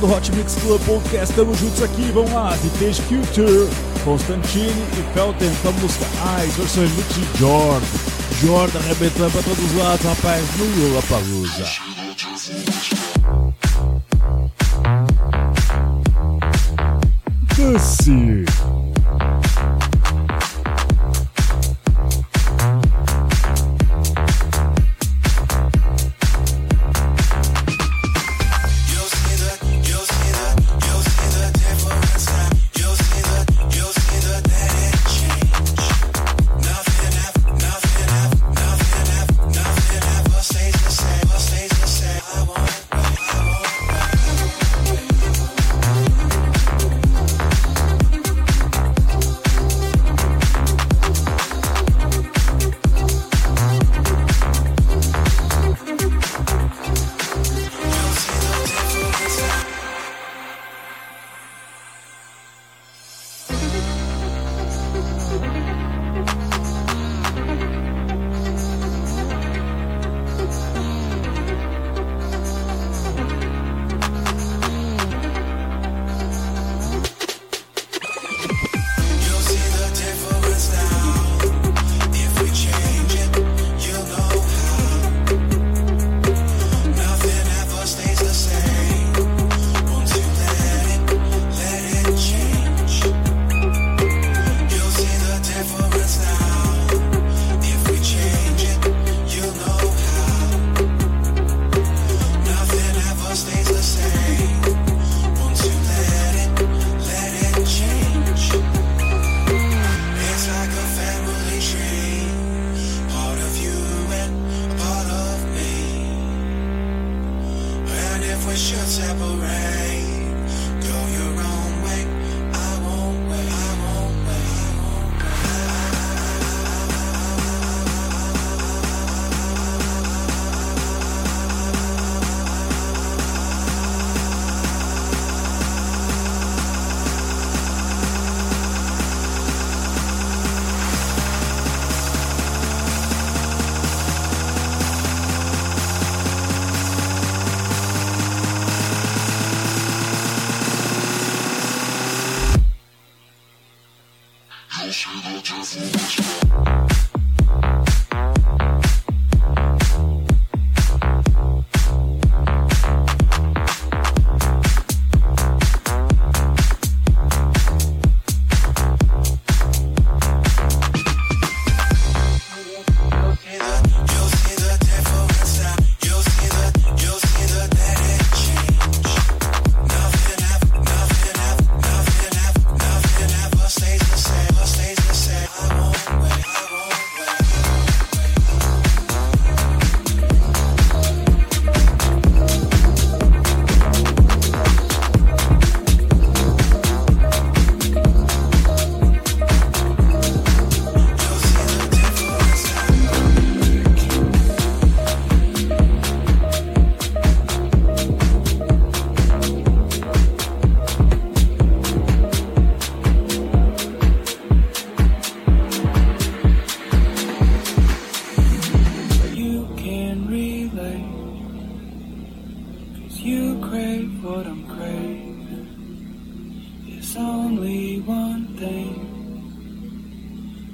Do Hot Mix Club Podcast, estamos juntos aqui, vamos lá, Vintage Culture, Constantine e Felten com a música Ai, versões de Jordan. Jordan arrebentando pra todos os lados, rapaz, no Lollapalooza. Desce. aí, life we should separate.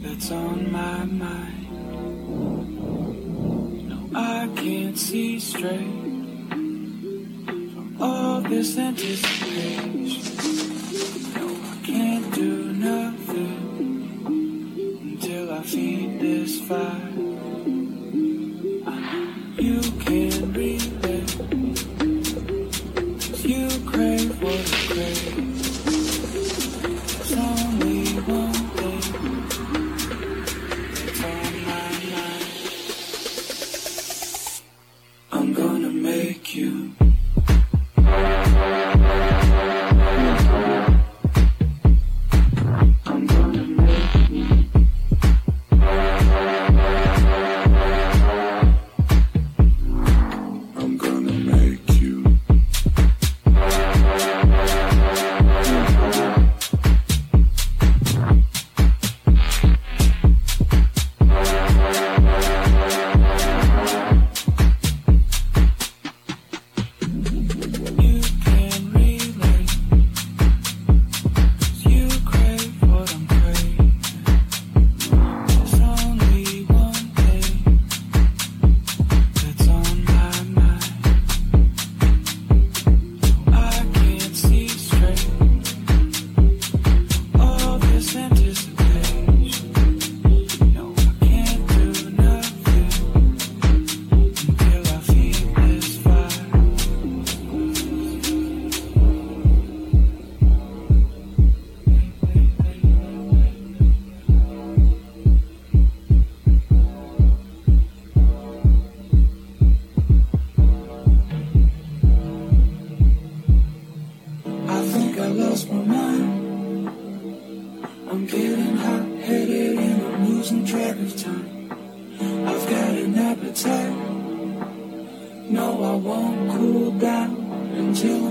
that's on my mind. No, I can't see straight from all this anticipation. No, I can't do nothing until I feed this fire.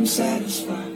I'm satisfied.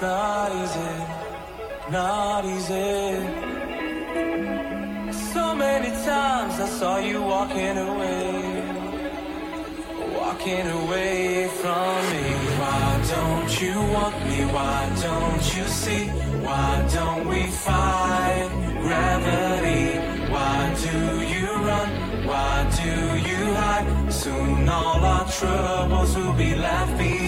Not easy, not easy. So many times I saw you walking away, walking away from me. Why don't you want me? Why don't you see? Why don't we fight gravity? Why do you run? Why do you hide? Soon all our troubles will be left behind.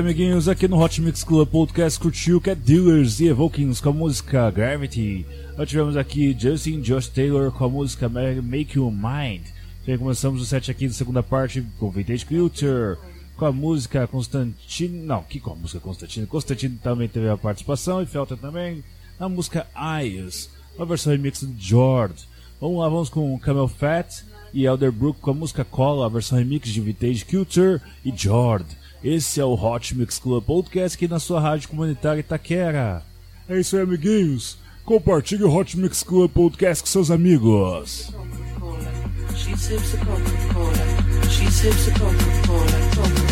amiguinhos. Aqui no Hot Mix Club Podcast curtiu Cat Dealers e Evokings com a música Gravity. Nós tivemos aqui Justin Josh Taylor com a música Make You Mind. E começamos o set aqui da segunda parte com Vintage Culture, com a música Constantine. Não, que com a música Constantine? Constantine também teve a participação e Felton também. A música Eyes, uma versão remix de Jord. Vamos lá, vamos com Camel Fat e Elderbrook com a música Cola, a versão remix de Vintage Culture e Jord. Esse é o Hot Mix Club Podcast aqui na sua rádio comunitária Itaquera. É isso aí, amiguinhos. Compartilhe o Hot Mix Club Podcast com seus amigos. She sips a Coca-Cola. She sips a Coca-Cola. Coca-Cola.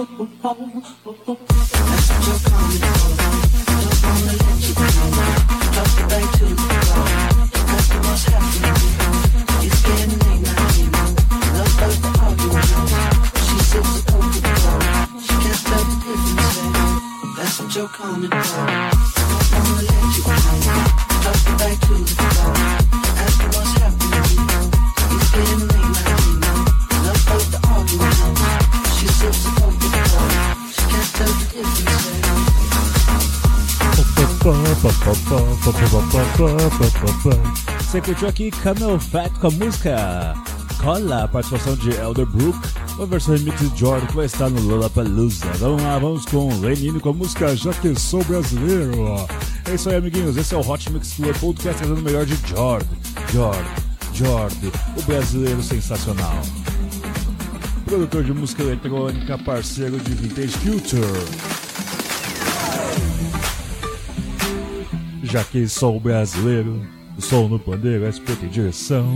That's what you're coming Você curtiu aqui Camel Fat com a música Cola, a participação de Elderbrook, uma versão remix de Jordan que vai estar no Lollapalooza. Vamos lá, vamos com Lenine com a música Já Que Sou Brasileiro. É isso aí, amiguinhos, esse é o Hot Mix Tour Podcast trazendo o melhor de Jordan, Jordan, Jordan, o brasileiro sensacional. Produtor de música eletrônica, parceiro de Vintage Culture. Já que sou brasileiro, o som no pandeiro, SP tem direção.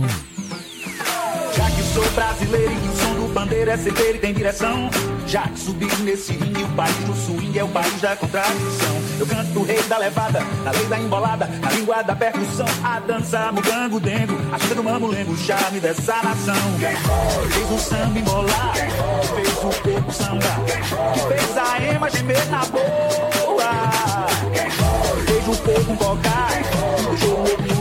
Já que sou brasileiro e o som do pandeiro é certeiro e tem direção. Já que subi nesse ringue, o país do swing é o país da contradição. Eu canto o rei da levada, na lei da embolada, na língua da percussão, a dança, mugango, dengo, a chega do mamulengo, o charme dessa nação. Fez o samba embolar, fez o corpo samba, fez a ema gemer na boa. Fez o povo cocar, deixou o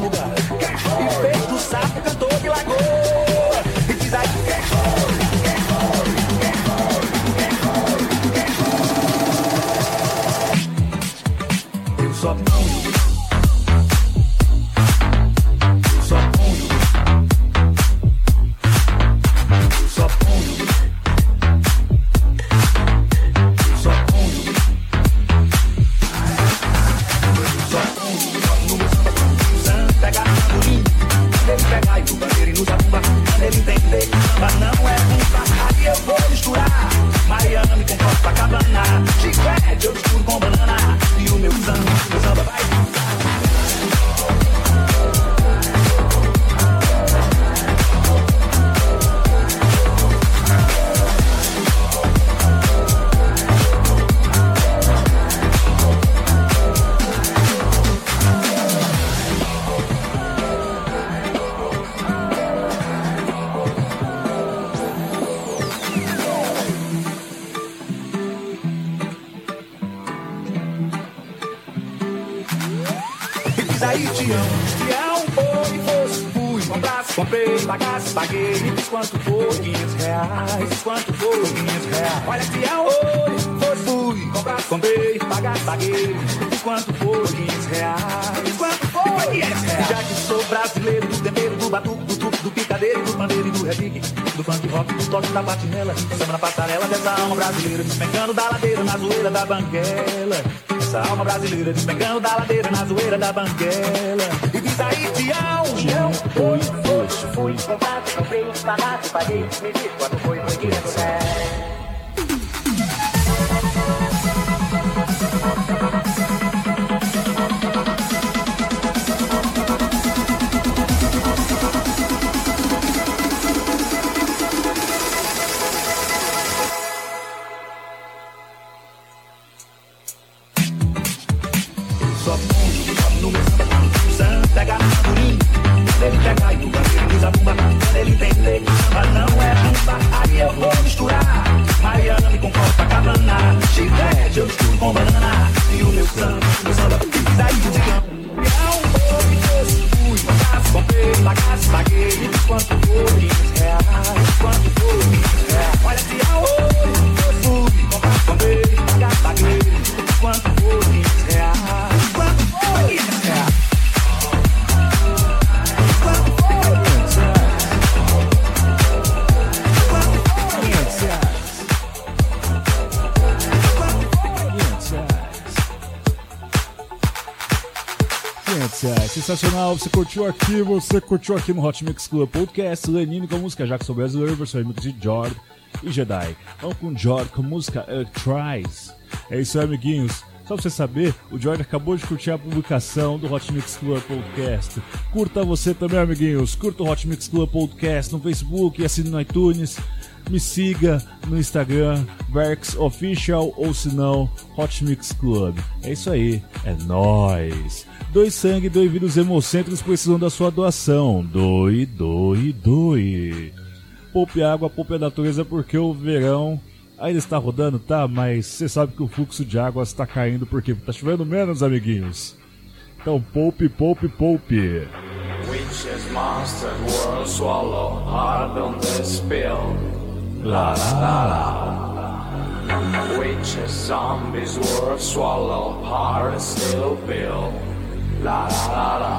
Amo, te amo, foi, fosse, fui, comprasse, comprei, pagasse, paguei, me diz quanto foi, 500 reais, me diz quanto foi, 500 reais. Olha te amo, foi, fosse, fui, comprasse, comprei, pagasse, paguei, me diz quanto foi, 500 reais, me diz quanto foi, 500 reais. Já que sou brasileiro, do tempero, do batuque, do truque, do picadeiro, do pandeiro e do repique, do funk rock, do toque da patinela, samba na passarela dessa alma brasileira, despencando da ladeira na zoeira da banguela. Essa alma brasileira despencando da ladeira na zoeira da banguela. E diz aí, Tião, Tião, foi, foi, fui, comprado, comprei, pagado, paguei, me diz quando foi, foi 500 reais. Ele entender que samba não é rumba, aí eu vou misturar. Miami com Copacabana, chiclete eu misturo com banana. E o meu samba, meu samba, diz aí o digão. Comprei, pagasse, paguei. Quanto foi, 500 reais. Quanto foi, 500 reais. Olha se a Sensacional, você curtiu aqui, você curtiu aqui no Hot Mix Club Podcast, Lenine com a música Jackson Brasileiro, versão remix de Jord e Jedi. Vamos com Jord com a música Tries. É isso aí, amiguinhos. Só pra você saber, o Jordan acabou de curtir a publicação do Hot Mix Club Podcast. Curta você também, amiguinhos. Curta o Hot Mix Club Podcast no Facebook, assine no iTunes. Me siga no Instagram, Verx Official, ou se não, Hot Mix Club. É isso aí, é nóis. Doe sangue, doe vida, os hemocentros precisam da sua doação. Doe, doe, doe. Poupe água, poupe a natureza, porque o verão ainda está rodando, tá? Mas você sabe que o fluxo de água está caindo porque está chovendo menos, amiguinhos. Então poupe, poupe, poupe. Witches, monsters, world swallow, hard on the spill. La la la. Witches, zombies, worth swallow, pirates still bill. La la la.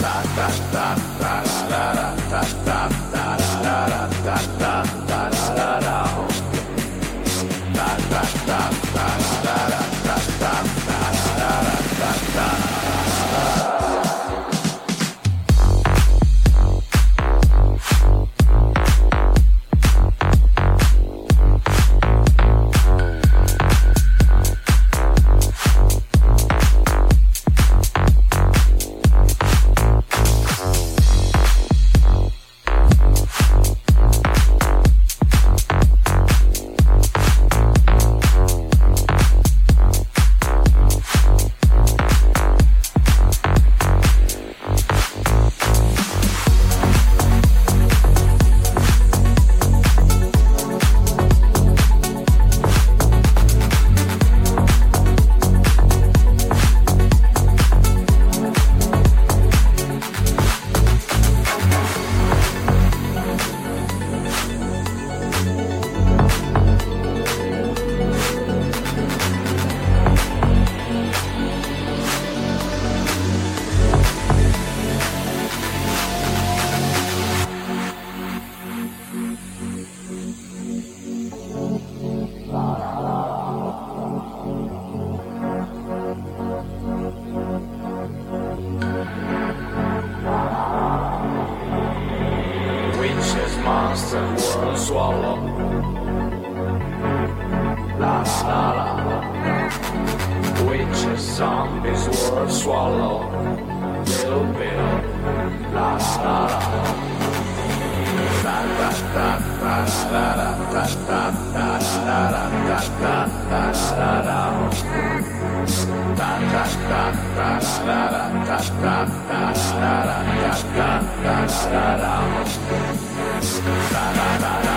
Da da da da da da da da. da da da da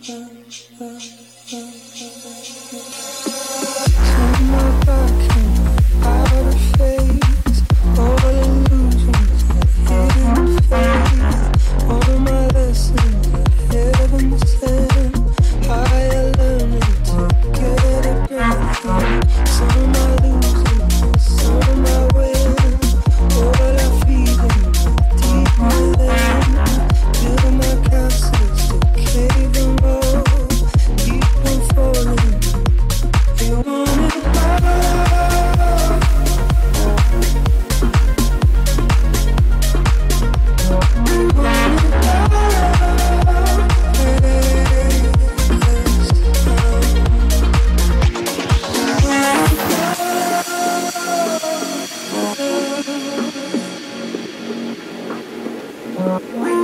Thank you. Wow.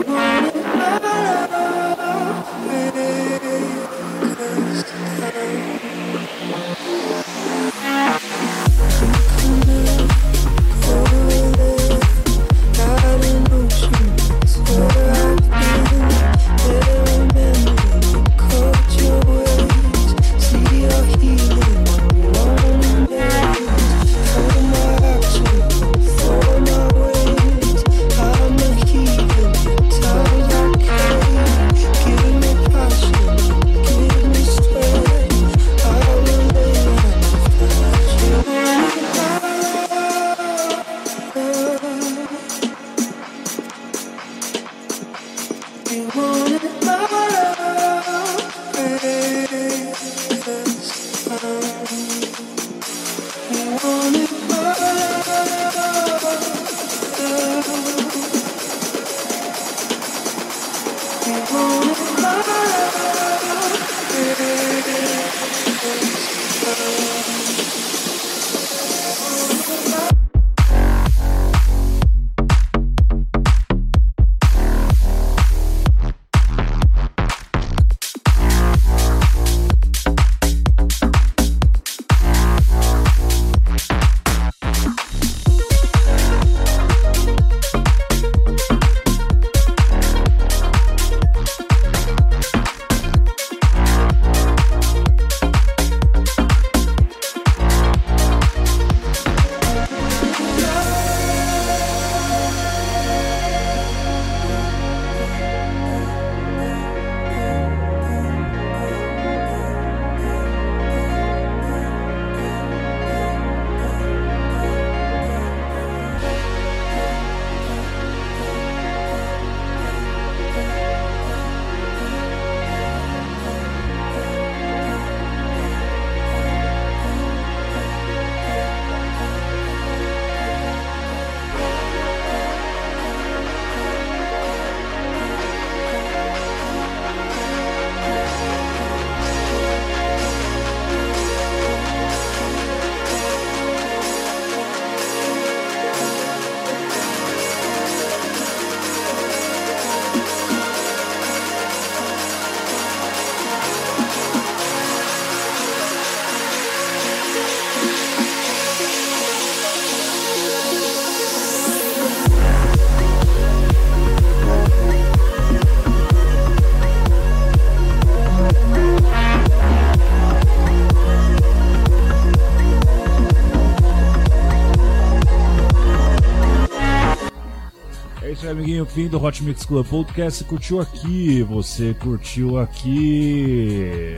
Aí, amiguinho. Fim do Hot Mix Club Podcast. Curtiu aqui? Você curtiu aqui?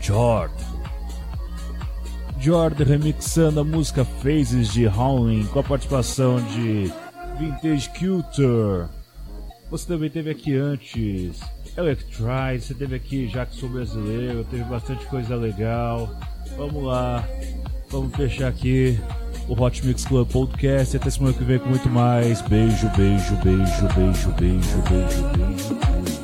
Jordan. Jordan remixando a música Phases de Howling com a participação de Vintage Culture. Você também teve aqui antes Electrize, você teve aqui sou brasileiro, teve bastante coisa legal. Vamos lá, vamos fechar aqui o Hot Mix Club Podcast. Até semana que vem com muito mais. Beijo, beijo, beijo, beijo, beijo, beijo, beijo. beijo.